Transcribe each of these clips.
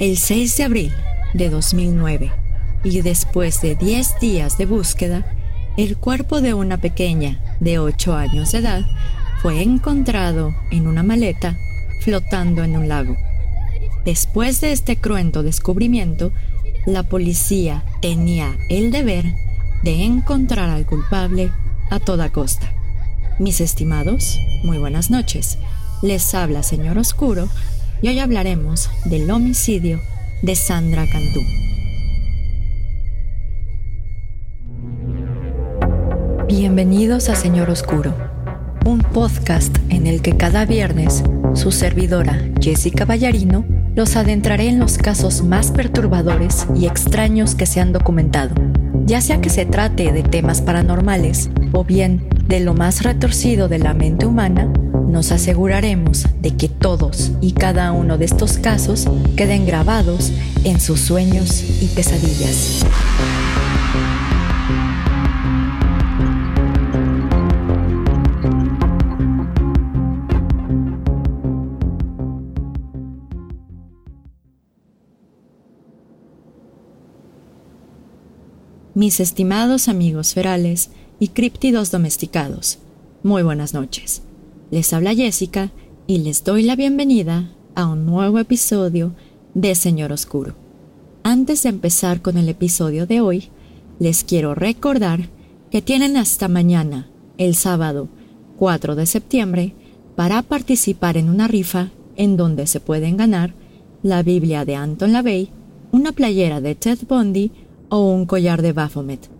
El 6 de abril de 2009, y después de 10 días de búsqueda, el cuerpo de una pequeña de 8 años de edad fue encontrado en una maleta flotando en un lago. Después de este cruento descubrimiento, la policía tenía el deber de encontrar al culpable a toda costa. Mis estimados, muy buenas noches. Les habla Señor Oscuro y hoy hablaremos del homicidio de Sandra Cantú. Bienvenidos a Señor Oscuro, un podcast en el que cada viernes su servidora Jessica Ballarino los adentraré en los casos más perturbadores y extraños que se han documentado, ya sea que se trate de temas paranormales o bien de lo más retorcido de la mente humana, nos aseguraremos de que todos y cada uno de estos casos queden grabados en sus sueños y pesadillas. Mis estimados amigos ferales y críptidos domesticados, muy buenas noches. Les habla Jessica y les doy la bienvenida a un nuevo episodio de Señor Oscuro. Antes de empezar con el episodio de hoy, les quiero recordar que tienen hasta mañana, el sábado 4 de septiembre, para participar en una rifa en donde se pueden ganar la Biblia de Anton LaVey, una playera de Ted Bundy o un collar de Baphomet.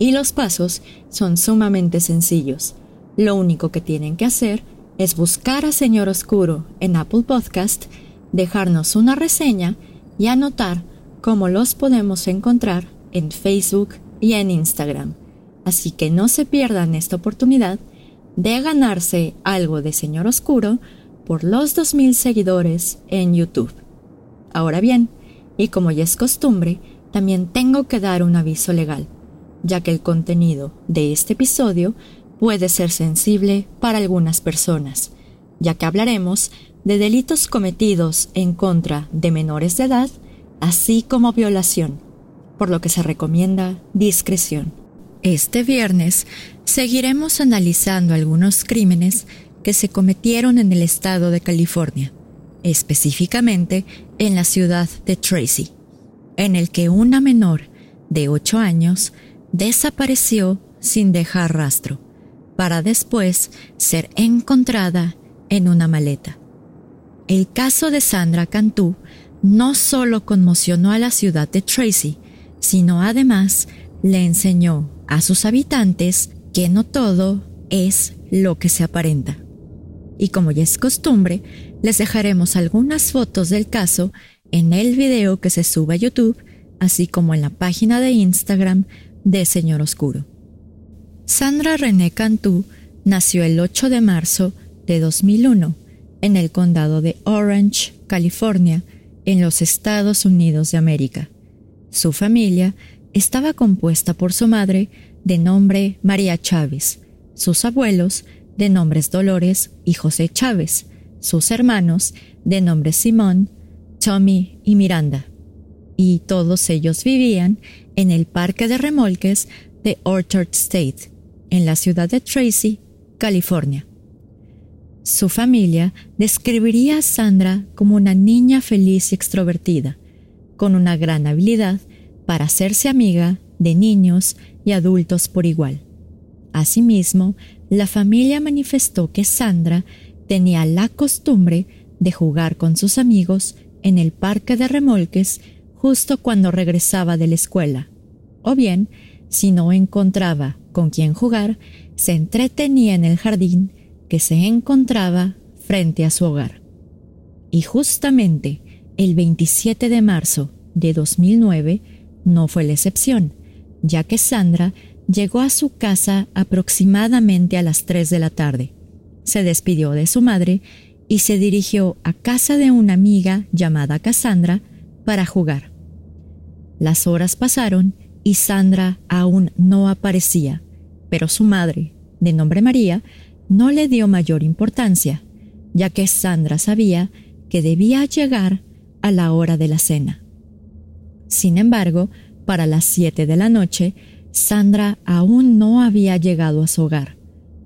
Y los pasos son sumamente sencillos. Lo único que tienen que hacer es buscar a Señor Oscuro en Apple Podcast, dejarnos una reseña y anotar cómo los podemos encontrar en Facebook y en Instagram. Así que no se pierdan esta oportunidad de ganarse algo de Señor Oscuro por los 2.000 seguidores en YouTube. Ahora bien, y como ya es costumbre, también tengo que dar un aviso legal, ya que el contenido de este episodio puede ser sensible para algunas personas, ya que hablaremos de delitos cometidos en contra de menores de edad, así como violación, por lo que se recomienda discreción. Este viernes seguiremos analizando algunos crímenes que se cometieron en el estado de California, específicamente en la ciudad de Tracy, en el que una menor de 8 años desapareció sin dejar rastro para después ser encontrada en una maleta. El caso de Sandra Cantú no solo conmocionó a la ciudad de Tracy, sino además le enseñó a sus habitantes que no todo es lo que se aparenta. Y como ya es costumbre, les dejaremos algunas fotos del caso en el video que se sube a YouTube, así como en la página de Instagram de Señor Oscuro. Sandra René Cantú nació el 8 de marzo de 2001 en el condado de Orange, California, en los Estados Unidos de América. Su familia estaba compuesta por su madre, de nombre María Chávez, sus abuelos, de nombres Dolores y José Chávez, sus hermanos, de nombres Simón, Tommy y Miranda. Y todos ellos vivían en el parque de remolques de Orchard State, en la ciudad de Tracy, California. Su familia describiría a Sandra como una niña feliz y extrovertida, con una gran habilidad para hacerse amiga de niños y adultos por igual. Asimismo, la familia manifestó que Sandra tenía la costumbre de jugar con sus amigos en el parque de remolques justo cuando regresaba de la escuela, o bien, si no encontraba con quien jugar, se entretenía en el jardín que se encontraba frente a su hogar. Y justamente el 27 de marzo de 2009 no fue la excepción, ya que Sandra llegó a su casa aproximadamente a las 3 de la tarde. Se despidió de su madre y se dirigió a casa de una amiga llamada Cassandra para jugar. Las horas pasaron y Sandra aún no aparecía, pero su madre, de nombre María, no le dio mayor importancia, ya que Sandra sabía que debía llegar a la hora de la cena. Sin embargo, para las siete de la noche, Sandra aún no había llegado a su hogar,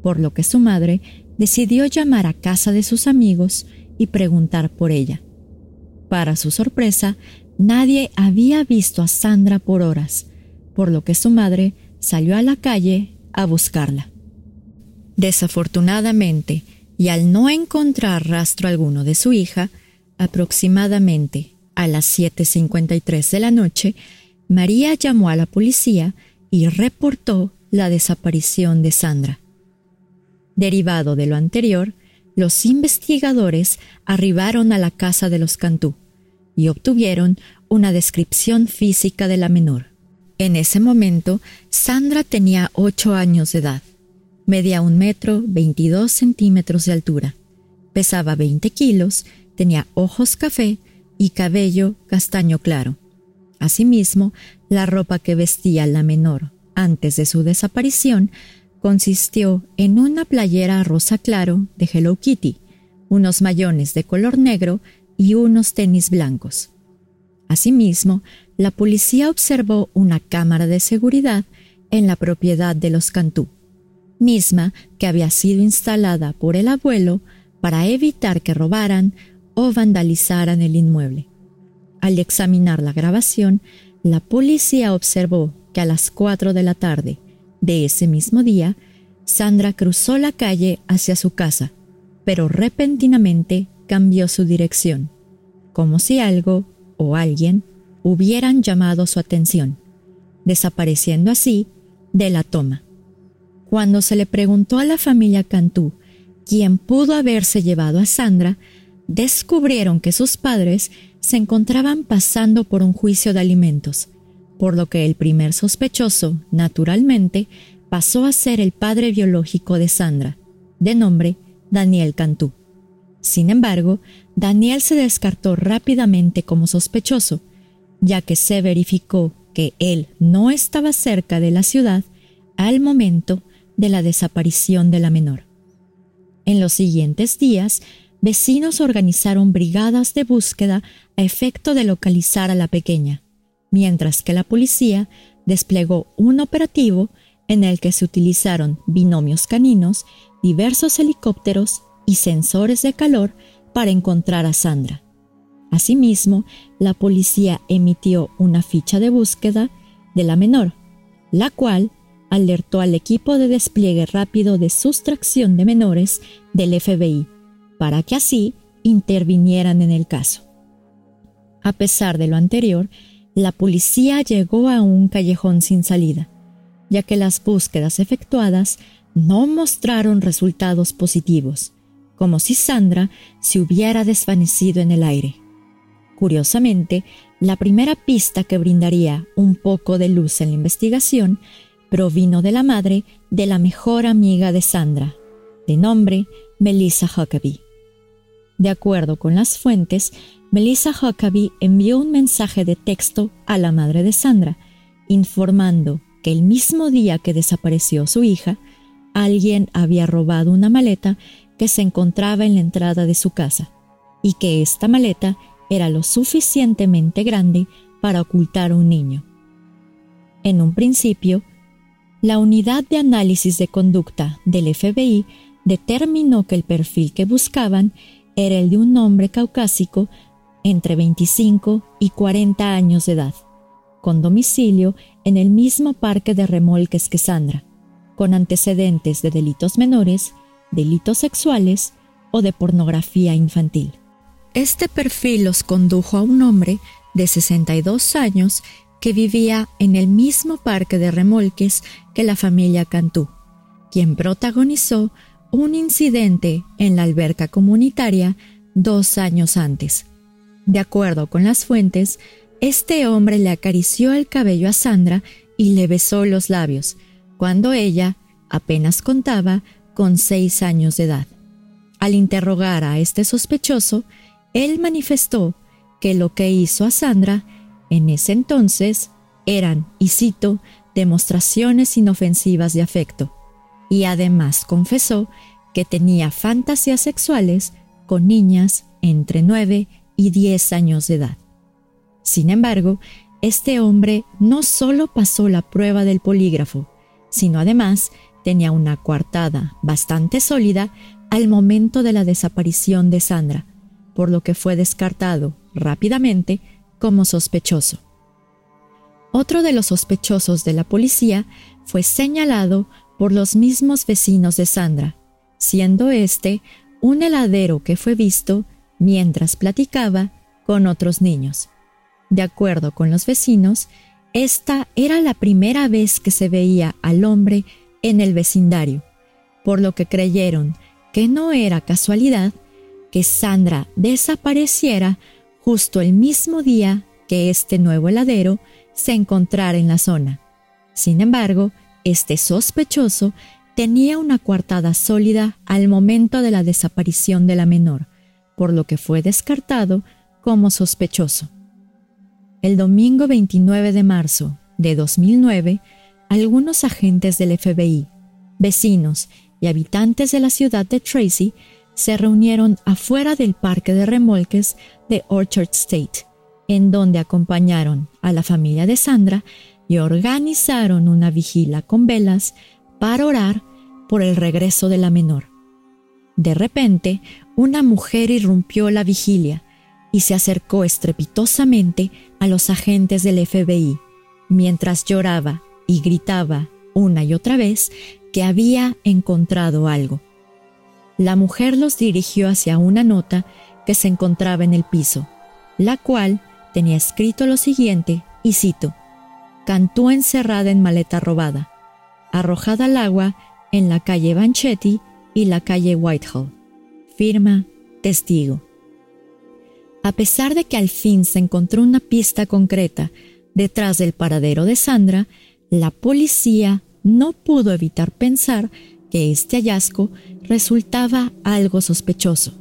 por lo que su madre decidió llamar a casa de sus amigos y preguntar por ella. Para su sorpresa, nadie había visto a Sandra por horas, por lo que su madre salió a la calle a buscarla. Desafortunadamente, y al no encontrar rastro alguno de su hija, aproximadamente a las 7.53 de la noche, María llamó a la policía y reportó la desaparición de Sandra. Derivado de lo anterior, los investigadores arribaron a la casa de los Cantú y obtuvieron una descripción física de la menor. En ese momento, Sandra tenía ocho años de edad, medía un metro veintidós centímetros de altura, pesaba 20 kilos, tenía ojos café y cabello castaño claro. Asimismo, la ropa que vestía la menor antes de su desaparición consistió en una playera rosa claro de Hello Kitty, unos mayones de color negro y unos tenis blancos. Asimismo, la policía observó una cámara de seguridad en la propiedad de los Cantú, misma que había sido instalada por el abuelo para evitar que robaran o vandalizaran el inmueble. Al examinar la grabación, la policía observó que a las 4 de la tarde de ese mismo día, Sandra cruzó la calle hacia su casa, pero repentinamente cambió su dirección, como si algo o alguien hubieran llamado su atención, desapareciendo así de la toma. Cuando se le preguntó a la familia Cantú quién pudo haberse llevado a Sandra, descubrieron que sus padres se encontraban pasando por un juicio de alimentos, por lo que el primer sospechoso, naturalmente, pasó a ser el padre biológico de Sandra, de nombre Daniel Cantú. Sin embargo, Daniel se descartó rápidamente como sospechoso, ya que se verificó que él no estaba cerca de la ciudad al momento de la desaparición de la menor. En los siguientes días, vecinos organizaron brigadas de búsqueda a efecto de localizar a la pequeña, mientras que la policía desplegó un operativo en el que se utilizaron binomios caninos, diversos helicópteros y sensores de calor para encontrar a Sandra. Asimismo, la policía emitió una ficha de búsqueda de la menor, la cual alertó al equipo de despliegue rápido de sustracción de menores del FBI para que así intervinieran en el caso. A pesar de lo anterior, la policía llegó a un callejón sin salida, ya que las búsquedas efectuadas no mostraron resultados positivos, como si Sandra se hubiera desvanecido en el aire. Curiosamente, la primera pista que brindaría un poco de luz en la investigación provino de la madre de la mejor amiga de Sandra, de nombre Melissa Huckabee. De acuerdo con las fuentes, Melissa Huckabee envió un mensaje de texto a la madre de Sandra, informando que el mismo día que desapareció su hija, alguien había robado una maleta que se encontraba en la entrada de su casa, y que esta maleta era lo suficientemente grande para ocultar un niño. En un principio, la unidad de análisis de conducta del FBI determinó que el perfil que buscaban era el de un hombre caucásico entre 25 y 40 años de edad, con domicilio en el mismo parque de remolques que Sandra, con antecedentes de delitos menores, delitos sexuales o de pornografía infantil. Este perfil los condujo a un hombre de 62 años que vivía en el mismo parque de remolques que la familia Cantú, quien protagonizó un incidente en la alberca comunitaria dos años antes. De acuerdo con las fuentes, este hombre le acarició el cabello a Sandra y le besó los labios, cuando ella apenas contaba con seis años de edad. Al interrogar a este sospechoso, él manifestó que lo que hizo a Sandra en ese entonces eran, y cito, demostraciones inofensivas de afecto, y además confesó que tenía fantasías sexuales con niñas entre 9 y 10 años de edad. Sin embargo, este hombre no solo pasó la prueba del polígrafo, sino además tenía una coartada bastante sólida al momento de la desaparición de Sandra, por lo que fue descartado rápidamente como sospechoso. Otro de los sospechosos de la policía fue señalado por los mismos vecinos de Sandra, siendo este un heladero que fue visto mientras platicaba con otros niños. De acuerdo con los vecinos, esta era la primera vez que se veía al hombre en el vecindario, por lo que creyeron que no era casualidad que Sandra desapareciera justo el mismo día que este nuevo heladero se encontrara en la zona. Sin embargo, este sospechoso tenía una coartada sólida al momento de la desaparición de la menor, por lo que fue descartado como sospechoso. El domingo 29 de marzo de 2009, algunos agentes del FBI, vecinos y habitantes de la ciudad de Tracy se reunieron afuera del parque de remolques de Orchard State, en donde acompañaron a la familia de Sandra y organizaron una vigila con velas para orar por el regreso de la menor. De repente, una mujer irrumpió la vigilia y se acercó estrepitosamente a los agentes del FBI, mientras lloraba y gritaba una y otra vez que había encontrado algo. La mujer los dirigió hacia una nota que se encontraba en el piso, la cual tenía escrito lo siguiente, y cito, Cantó encerrada en maleta robada, arrojada al agua en la calle Banchetti y la calle Whitehall. Firma testigo. A pesar de que al fin se encontró una pista concreta detrás del paradero de Sandra, la policía no pudo evitar pensar que este hallazgo resultaba algo sospechoso.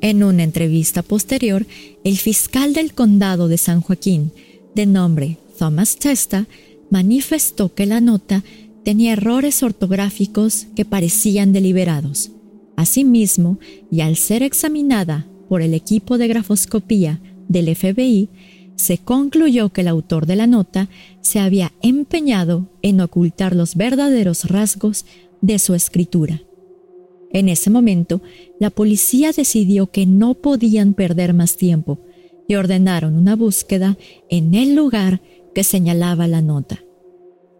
En una entrevista posterior, el fiscal del condado de San Joaquín, de nombre Thomas Testa, manifestó que la nota tenía errores ortográficos que parecían deliberados. Asimismo, y al ser examinada por el equipo de grafoscopía del FBI, se concluyó que el autor de la nota se había empeñado en ocultar los verdaderos rasgos de su escritura. En ese momento, la policía decidió que no podían perder más tiempo y ordenaron una búsqueda en el lugar que señalaba la nota.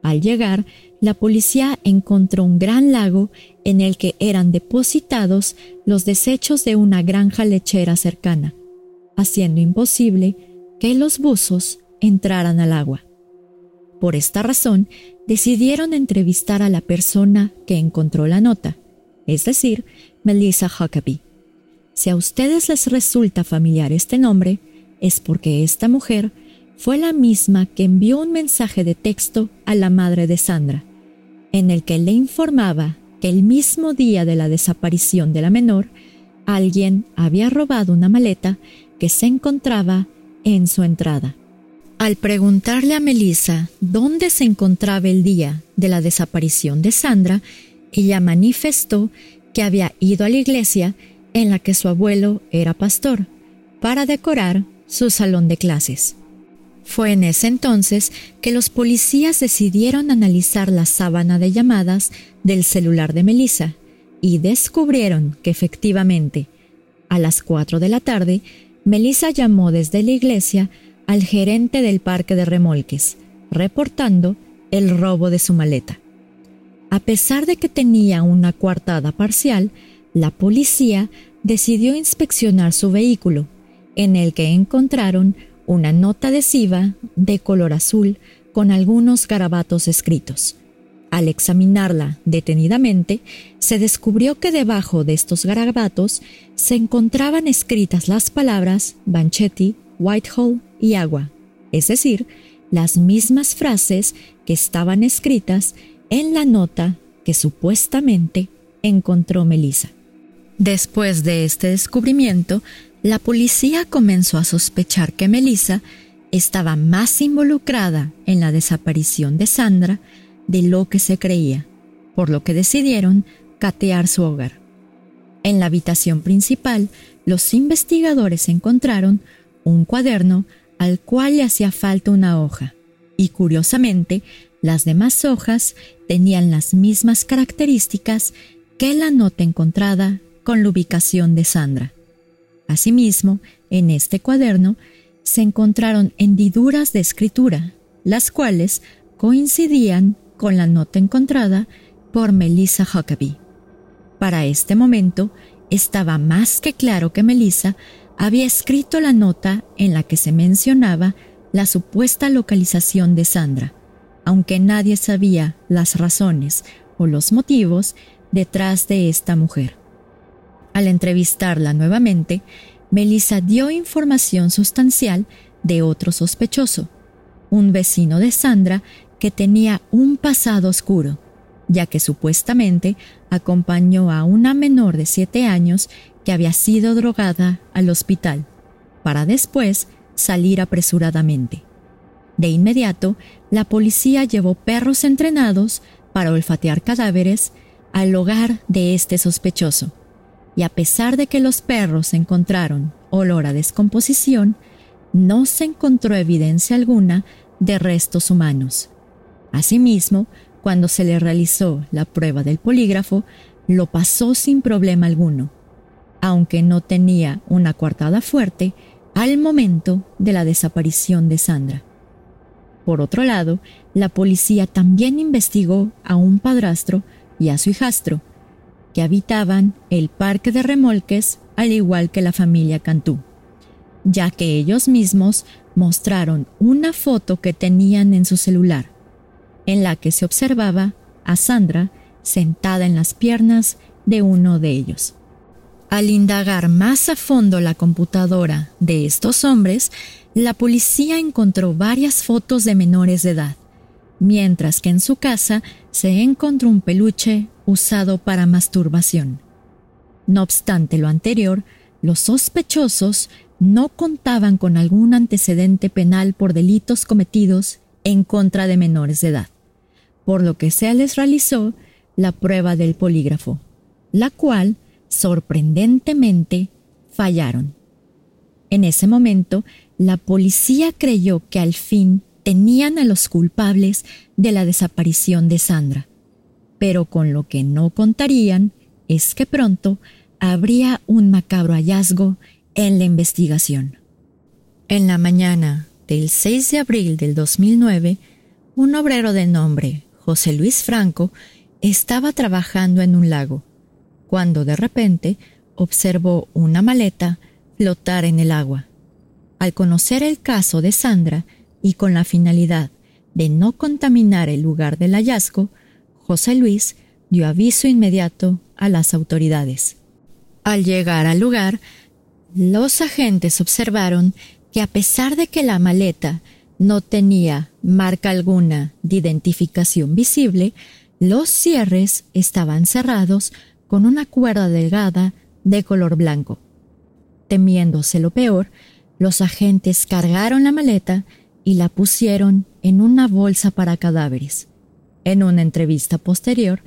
Al llegar, la policía encontró un gran lago en el que eran depositados los desechos de una granja lechera cercana, haciendo imposible que los buzos entraran al agua. Por esta razón, decidieron entrevistar a la persona que encontró la nota, es decir, Melissa Huckabee. Si a ustedes les resulta familiar este nombre, es porque esta mujer fue la misma que envió un mensaje de texto a la madre de Sandra, en el que le informaba que el mismo día de la desaparición de la menor, alguien había robado una maleta que se encontraba en su entrada. Al preguntarle a Melissa dónde se encontraba el día de la desaparición de Sandra, ella manifestó que había ido a la iglesia en la que su abuelo era pastor para decorar su salón de clases. Fue en ese entonces que los policías decidieron analizar la sábana de llamadas del celular de Melissa y descubrieron que efectivamente, a las 4 de la tarde, Melissa llamó desde la iglesia al gerente del parque de remolques, reportando el robo de su maleta. A pesar de que tenía una coartada parcial, la policía decidió inspeccionar su vehículo, en el que encontraron una nota adhesiva de color azul con algunos garabatos escritos. Al examinarla detenidamente, se descubrió que debajo de estos garabatos se encontraban escritas las palabras Banchetti, Whitehall y agua, es decir, las mismas frases que estaban escritas en la nota que supuestamente encontró Melissa. Después de este descubrimiento, la policía comenzó a sospechar que Melissa estaba más involucrada en la desaparición de Sandra de lo que se creía, por lo que decidieron catear su hogar. En la habitación principal, los investigadores encontraron un cuaderno al cual le hacía falta una hoja, y curiosamente, las demás hojas tenían las mismas características que la nota encontrada con la ubicación de Sandra. Asimismo, en este cuaderno se encontraron hendiduras de escritura, las cuales coincidían con la nota encontrada por Melissa Huckabee. Para este momento, estaba más que claro que Melissa había escrito la nota en la que se mencionaba la supuesta localización de Sandra, aunque nadie sabía las razones o los motivos detrás de esta mujer. Al entrevistarla nuevamente, Melissa dio información sustancial de otro sospechoso, un vecino de Sandra que tenía un pasado oscuro, ya que supuestamente acompañó a una menor de siete años que había sido drogada al hospital, para después salir apresuradamente. De inmediato, la policía llevó perros entrenados para olfatear cadáveres al hogar de este sospechoso, y a pesar de que los perros encontraron olor a descomposición, no se encontró evidencia alguna de restos humanos. Asimismo, cuando se le realizó la prueba del polígrafo, lo pasó sin problema alguno, aunque no tenía una coartada fuerte al momento de la desaparición de Sandra. Por otro lado, la policía también investigó a un padrastro y a su hijastro, que habitaban el parque de remolques al igual que la familia Cantú, ya que ellos mismos mostraron una foto que tenían en su celular, en la que se observaba a Sandra sentada en las piernas de uno de ellos. Al indagar más a fondo la computadora de estos hombres, la policía encontró varias fotos de menores de edad, mientras que en su casa se encontró un peluche usado para masturbación. No obstante lo anterior, los sospechosos no contaban con algún antecedente penal por delitos cometidos en contra de menores de edad, por lo que se les realizó la prueba del polígrafo, la cual, sorprendentemente, fallaron. En ese momento, la policía creyó que al fin tenían a los culpables de la desaparición de Sandra, pero con lo que no contarían es que pronto habría un macabro hallazgo en la investigación. En la mañana del 6 de abril del 2009, un obrero de nombre José Luis Franco estaba trabajando en un lago, cuando de repente observó una maleta flotar en el agua. Al conocer el caso de Sandra y con la finalidad de no contaminar el lugar del hallazgo, José Luis dio aviso inmediato a las autoridades. Al llegar al lugar, los agentes observaron que a pesar de que la maleta no tenía marca alguna de identificación visible, los cierres estaban cerrados con una cuerda delgada de color blanco. Temiéndose lo peor, los agentes cargaron la maleta y la pusieron en una bolsa para cadáveres. En una entrevista posterior,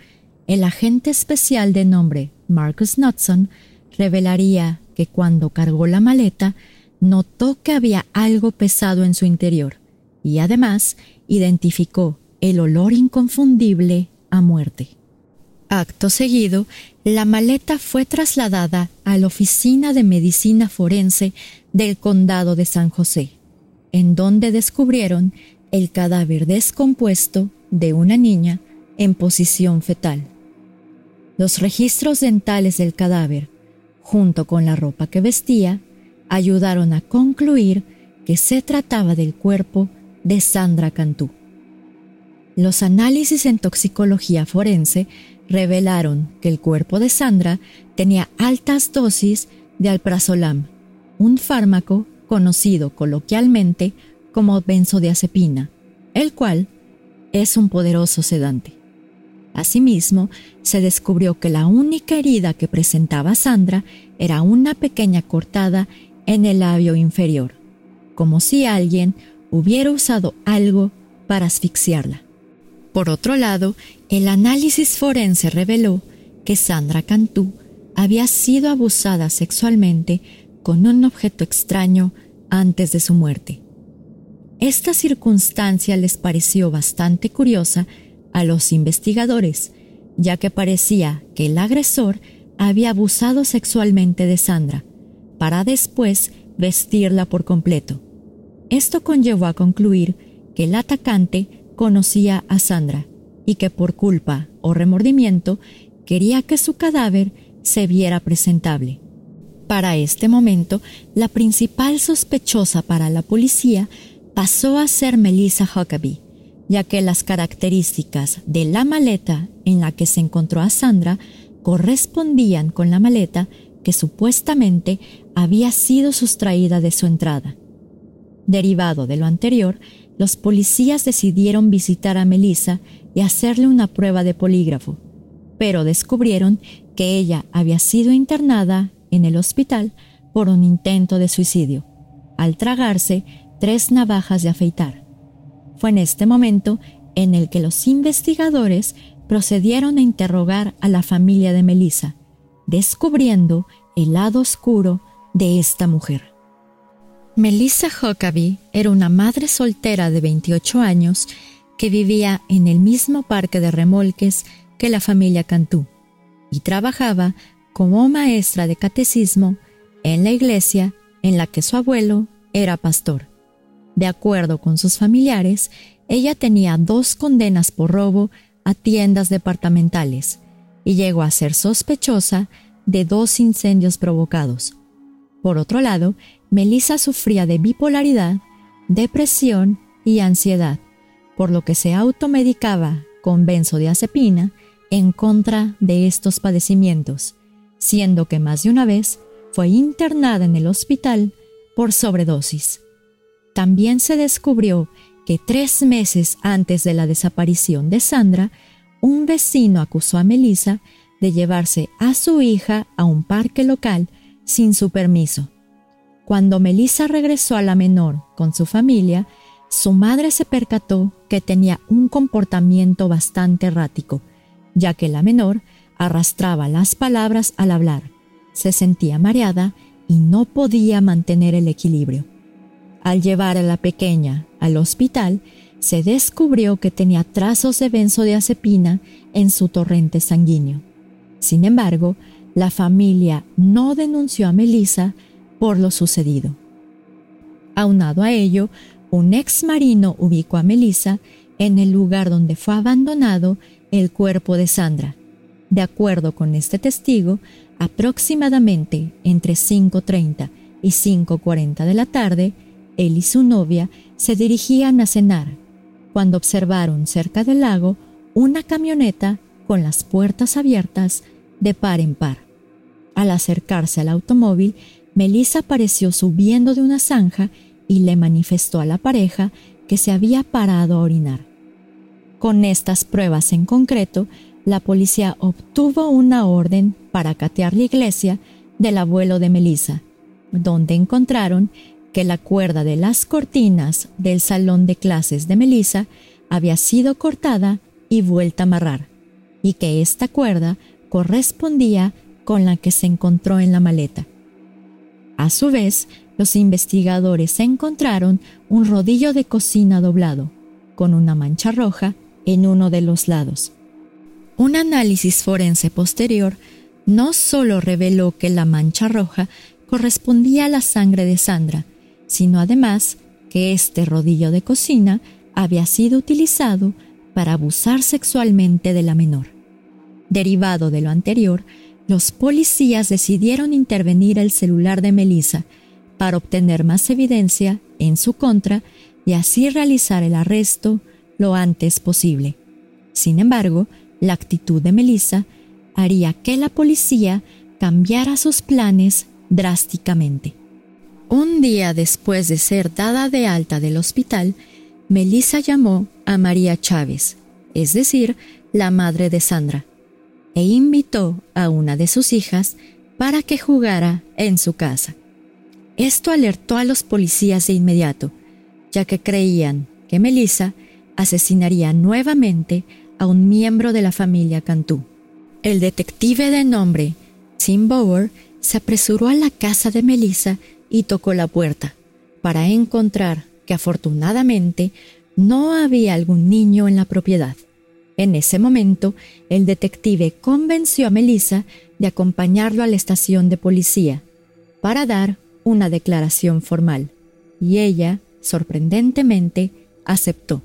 el agente especial de nombre Marcus Knudson revelaría que cuando cargó la maleta notó que había algo pesado en su interior y además identificó el olor inconfundible a muerte. Acto seguido, la maleta fue trasladada a la Oficina de Medicina Forense del Condado de San José, en donde descubrieron el cadáver descompuesto de una niña en posición fetal. Los registros dentales del cadáver, junto con la ropa que vestía, ayudaron a concluir que se trataba del cuerpo de Sandra Cantú. Los análisis en toxicología forense revelaron que el cuerpo de Sandra tenía altas dosis de alprazolam, un fármaco conocido coloquialmente como benzodiazepina, el cual es un poderoso sedante. Asimismo, se descubrió que la única herida que presentaba Sandra era una pequeña cortada en el labio inferior, como si alguien hubiera usado algo para asfixiarla. Por otro lado, el análisis forense reveló que Sandra Cantú había sido abusada sexualmente con un objeto extraño antes de su muerte. Esta circunstancia les pareció bastante curiosa a los investigadores, ya que parecía que el agresor había abusado sexualmente de Sandra, para después vestirla por completo. Esto conllevó a concluir que el atacante conocía a Sandra y que por culpa o remordimiento quería que su cadáver se viera presentable. Para este momento, la principal sospechosa para la policía pasó a ser Melissa Huckabee, ya que las características de la maleta en la que se encontró a Sandra correspondían con la maleta que supuestamente había sido sustraída de su entrada. Derivado de lo anterior, los policías decidieron visitar a Melissa y hacerle una prueba de polígrafo, pero descubrieron que ella había sido internada en el hospital por un intento de suicidio, al tragarse tres navajas de afeitar. Fue en este momento en el que los investigadores procedieron a interrogar a la familia de Melissa, descubriendo el lado oscuro de esta mujer. Melissa Huckabee era una madre soltera de 28 años que vivía en el mismo parque de remolques que la familia Cantú y trabajaba como maestra de catecismo en la iglesia en la que su abuelo era pastor. De acuerdo con sus familiares, ella tenía dos condenas por robo a tiendas departamentales y llegó a ser sospechosa de dos incendios provocados. Por otro lado, Melissa sufría de bipolaridad, depresión y ansiedad, por lo que se automedicaba con benzodiazepina en contra de estos padecimientos, siendo que más de una vez fue internada en el hospital por sobredosis. También se descubrió que tres meses antes de la desaparición de Sandra, un vecino acusó a Melissa de llevarse a su hija a un parque local sin su permiso. Cuando Melissa regresó a la menor con su familia, su madre se percató que tenía un comportamiento bastante errático, ya que la menor arrastraba las palabras al hablar, se sentía mareada y no podía mantener el equilibrio. Al llevar a la pequeña al hospital, se descubrió que tenía trazos de benzodiazepina en su torrente sanguíneo. Sin embargo, la familia no denunció a Melissa por lo sucedido. Aunado a ello, un ex marino ubicó a Melissa en el lugar donde fue abandonado el cuerpo de Sandra. De acuerdo con este testigo, aproximadamente entre 5.30 y 5.40 de la tarde, él y su novia se dirigían a cenar, cuando observaron cerca del lago una camioneta con las puertas abiertas de par en par. Al acercarse al automóvil, Melissa apareció subiendo de una zanja y le manifestó a la pareja que se había parado a orinar. Con estas pruebas en concreto, la policía obtuvo una orden para catear la iglesia del abuelo de Melissa, donde encontraron que la cuerda de las cortinas del salón de clases de Melissa había sido cortada y vuelta a amarrar, y que esta cuerda correspondía con la que se encontró en la maleta. A su vez, los investigadores encontraron un rodillo de cocina doblado, con una mancha roja en uno de los lados. Un análisis forense posterior no solo reveló que la mancha roja correspondía a la sangre de Sandra, sino además que este rodillo de cocina había sido utilizado para abusar sexualmente de la menor. Derivado de lo anterior, los policías decidieron intervenir el celular de Melissa para obtener más evidencia en su contra y así realizar el arresto lo antes posible. Sin embargo, la actitud de Melissa haría que la policía cambiara sus planes drásticamente. Un día después de ser dada de alta del hospital, Melissa llamó a María Chávez, es decir, la madre de Sandra, e invitó a una de sus hijas para que jugara en su casa. Esto alertó a los policías de inmediato, ya que creían que Melissa asesinaría nuevamente a un miembro de la familia Cantú. El detective de nombre Tim Bower se apresuró a la casa de Melissa y tocó la puerta, para encontrar que afortunadamente no había algún niño en la propiedad. En ese momento, el detective convenció a Melissa de acompañarlo a la estación de policía para dar una declaración formal, y ella, sorprendentemente, aceptó.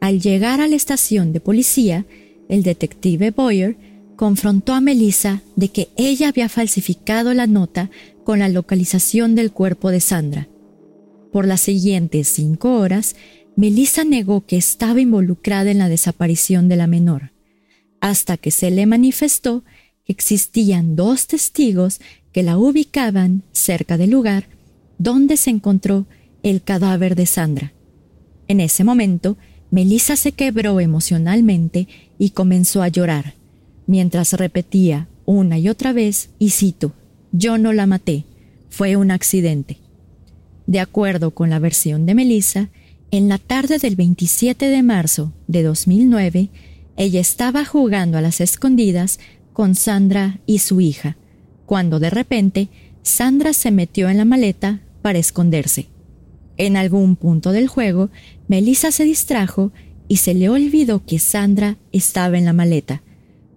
Al llegar a la estación de policía, el detective Boyer confrontó a Melissa de que ella había falsificado la nota con la localización del cuerpo de Sandra. Por las siguientes cinco horas, Melissa negó que estaba involucrada en la desaparición de la menor, hasta que se le manifestó que existían dos testigos que la ubicaban cerca del lugar donde se encontró el cadáver de Sandra. En ese momento, Melissa se quebró emocionalmente y comenzó a llorar, mientras repetía una y otra vez, y cito, yo no la maté, fue un accidente. De acuerdo con la versión de Melissa, en la tarde del 27 de marzo de 2009, ella estaba jugando a las escondidas con Sandra y su hija, cuando de repente Sandra se metió en la maleta para esconderse. En algún punto del juego, Melissa se distrajo y se le olvidó que Sandra estaba en la maleta,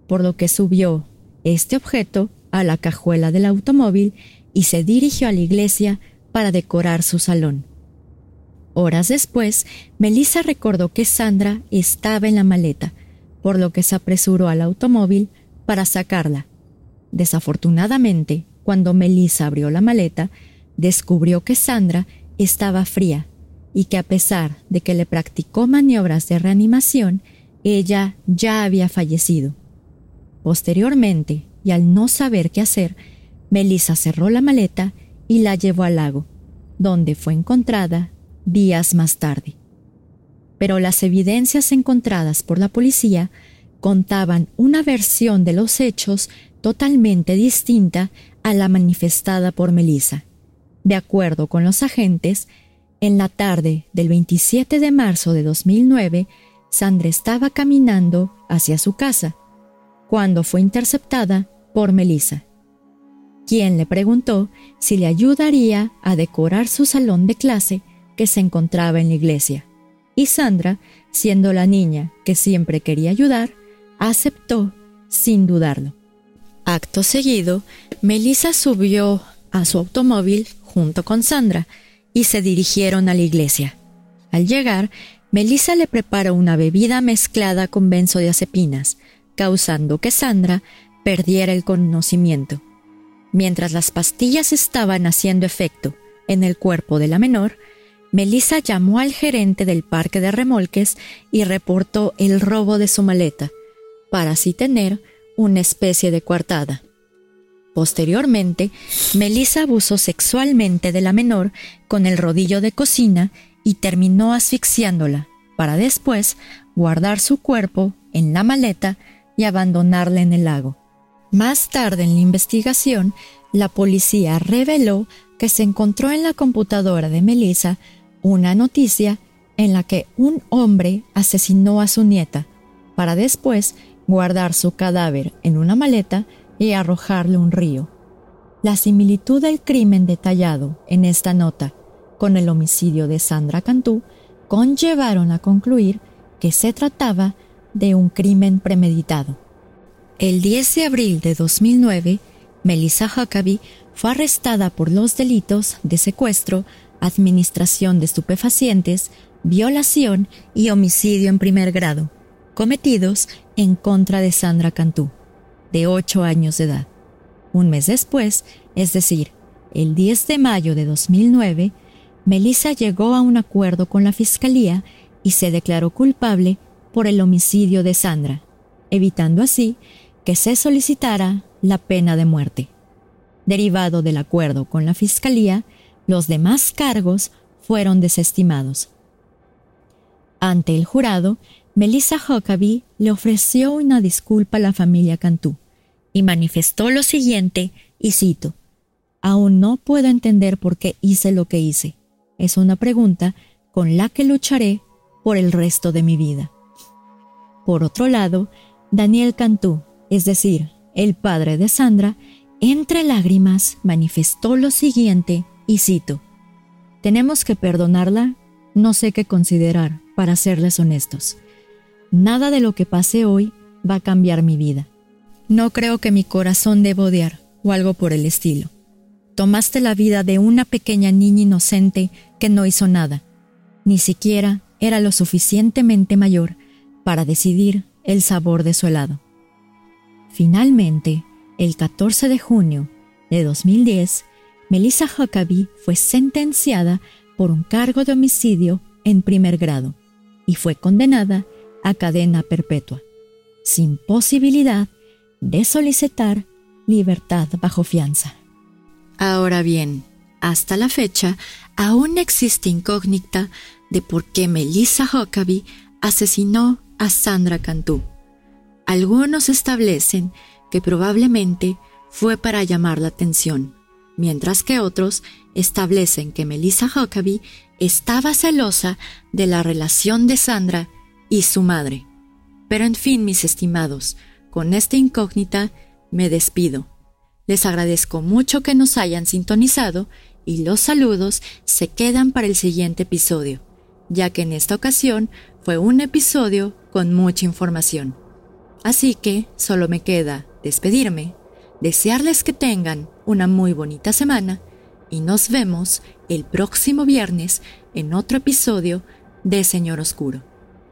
por lo que subió este objeto a la cajuela del automóvil y se dirigió a la iglesia para decorar su salón. Horas después, Melissa recordó que Sandra estaba en la maleta, por lo que se apresuró al automóvil para sacarla. Desafortunadamente, cuando Melissa abrió la maleta, descubrió que Sandra estaba fría y que a pesar de que le practicó maniobras de reanimación, ella ya había fallecido. Posteriormente, y al no saber qué hacer, Melissa cerró la maleta y la llevó al lago, donde fue encontrada días más tarde. Pero las evidencias encontradas por la policía contaban una versión de los hechos totalmente distinta a la manifestada por Melissa. De acuerdo con los agentes, en la tarde del 27 de marzo de 2009, Sandra estaba caminando hacia su casa, cuando fue interceptada por Melissa, quien le preguntó si le ayudaría a decorar su salón de clase que se encontraba en la iglesia. Y Sandra, siendo la niña que siempre quería ayudar, aceptó sin dudarlo. Acto seguido, Melissa subió a su automóvil junto con Sandra y se dirigieron a la iglesia. Al llegar, Melissa le preparó una bebida mezclada con benzodiazepinas, causando que Sandra perdiera el conocimiento. Mientras las pastillas estaban haciendo efecto en el cuerpo de la menor, Melissa llamó al gerente del parque de remolques y reportó el robo de su maleta, para así tener una especie de coartada. Posteriormente, Melissa abusó sexualmente de la menor con el rodillo de cocina y terminó asfixiándola, para después guardar su cuerpo en la maleta y abandonarla en el lago. Más tarde en la investigación, la policía reveló que se encontró en la computadora de Melissa una noticia en la que un hombre asesinó a su nieta para después guardar su cadáver en una maleta y arrojarle un río. La similitud del crimen detallado en esta nota con el homicidio de Sandra Cantú conllevaron a concluir que se trataba de un crimen premeditado. El 10 de abril de 2009, Melissa Huckabee fue arrestada por los delitos de secuestro, administración de estupefacientes, violación y homicidio en primer grado, cometidos en contra de Sandra Cantú, de 8 años de edad. Un mes después, es decir, el 10 de mayo de 2009, Melissa llegó a un acuerdo con la Fiscalía y se declaró culpable por el homicidio de Sandra, evitando así que se solicitara la pena de muerte. Derivado del acuerdo con la Fiscalía, los demás cargos fueron desestimados. Ante el jurado, Melissa Huckabee le ofreció una disculpa a la familia Cantú y manifestó lo siguiente, y cito, Aún no puedo entender por qué hice lo que hice. Es una pregunta con la que lucharé por el resto de mi vida. Por otro lado, Daniel Cantú, es decir, el padre de Sandra, entre lágrimas manifestó lo siguiente, y cito, Tenemos que perdonarla, no sé qué considerar, para serles honestos. Nada de lo que pase hoy va a cambiar mi vida. No creo que mi corazón deba odiar o algo por el estilo. Tomaste la vida de una pequeña niña inocente que no hizo nada. Ni siquiera era lo suficientemente mayor para decidir el sabor de su helado. Finalmente, el 14 de junio de 2010, Melissa Huckabee fue sentenciada por un cargo de homicidio en primer grado y fue condenada a cadena perpetua, sin posibilidad de solicitar libertad bajo fianza. Ahora bien, hasta la fecha, aún existe incógnita de por qué Melissa Huckabee asesinó a Sandra Cantú. Algunos establecen que probablemente fue para llamar la atención, mientras que otros establecen que Melissa Huckabee estaba celosa de la relación de Sandra y su madre. Pero en fin, mis estimados, con esta incógnita me despido. Les agradezco mucho que nos hayan sintonizado y los saludos se quedan para el siguiente episodio, ya que en esta ocasión fue un episodio con mucha información. Así que solo me queda despedirme, desearles que tengan una muy bonita semana y nos vemos el próximo viernes en otro episodio de Señor Oscuro.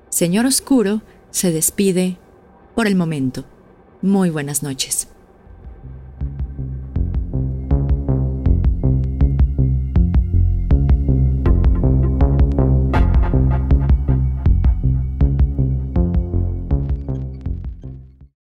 Señor Oscuro se despide por el momento. Muy buenas noches.